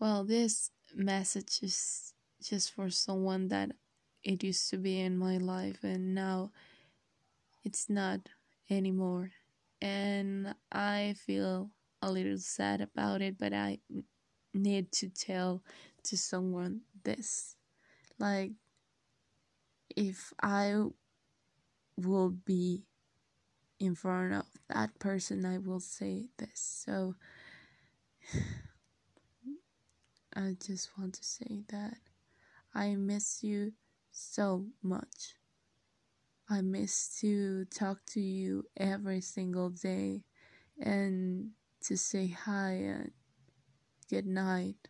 Well, this message is just for someone that it used to be in my life and now it's not anymore. And I feel a little sad about it, but I need to tell to someone this. Like, if I will be in front of that person, I will say this. So, I just want to say that I miss you so much. I miss to talk to you every single day and to say hi and good night.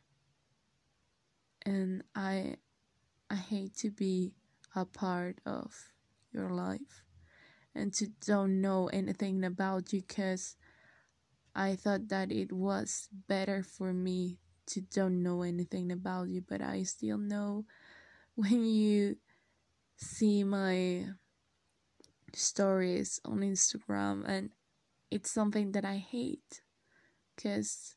And I I hate to be a part of your life and to don't know anything about you cuz I thought that it was better for me to don't know anything about you, but I still know when you see my stories on Instagram and it's something that I hate because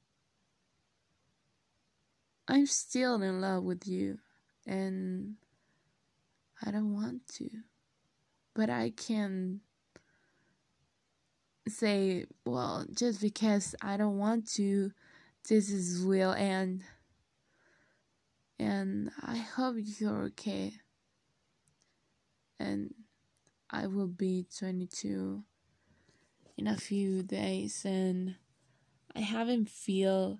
I'm still in love with you and I don't want to. But I can say, well, just because I don't want to, this is will end. And I hope you're okay. And I will be 22 in a few days and I haven't feel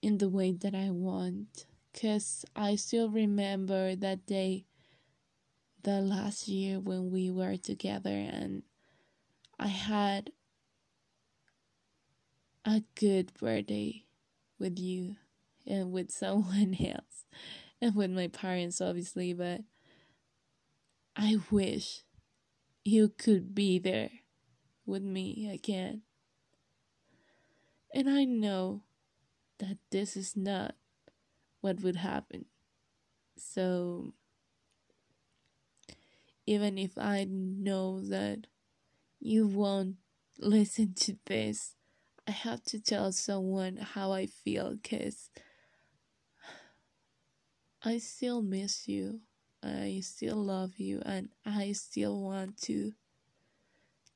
in the way that I want cuz I still remember that day the last year when we were together and I had a good birthday with you and with someone else and with my parents obviously but I wish you could be there with me again. And I know that this is not what would happen. So even if I know that you won't listen to this I have to tell someone how I feel because I still miss you. I still love you and I still want to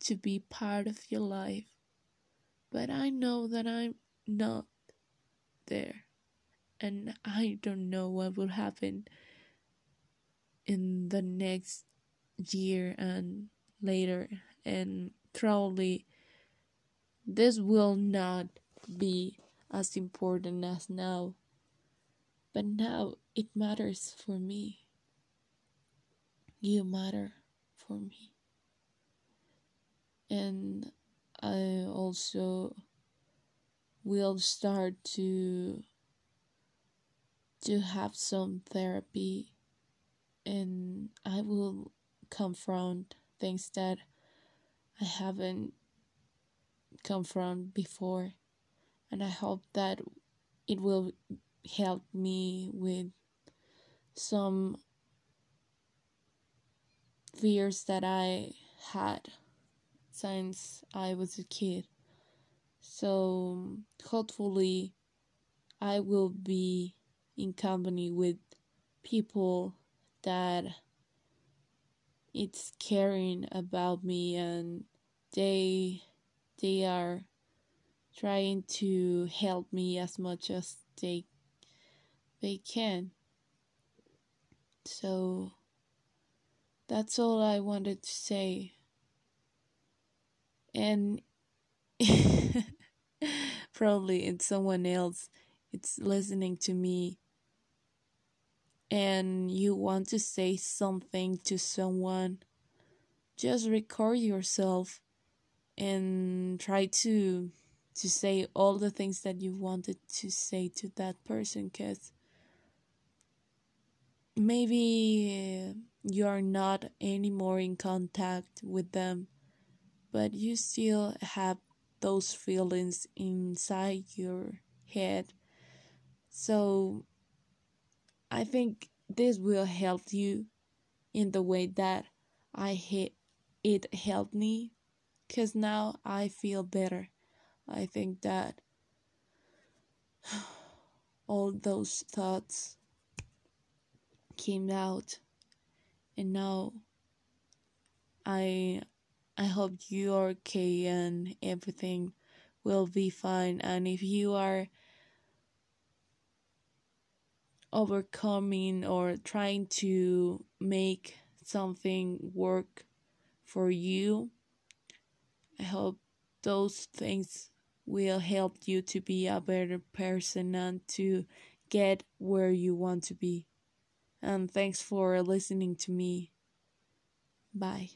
to be part of your life. But I know that I'm not there. And I don't know what will happen in the next year and later and probably this will not be as important as now. But now it matters for me. You matter for me. And I also will start to to have some therapy and I will confront things that I haven't confront before and I hope that it will help me with some fears that I had since I was a kid. So hopefully I will be in company with people that it's caring about me and they they are trying to help me as much as they they can. So that's all I wanted to say. And probably it's someone else it's listening to me and you want to say something to someone just record yourself and try to to say all the things that you wanted to say to that person because maybe uh, you are not anymore in contact with them but you still have those feelings inside your head. So i think this will help you in the way that i hit it helped me because now I feel better. I think that all those thoughts came out and now I I hope you are okay and everything will be fine and if you are overcoming or trying to make something work for you I hope those things will help you to be a better person and to get where you want to be. And thanks for listening to me. Bye.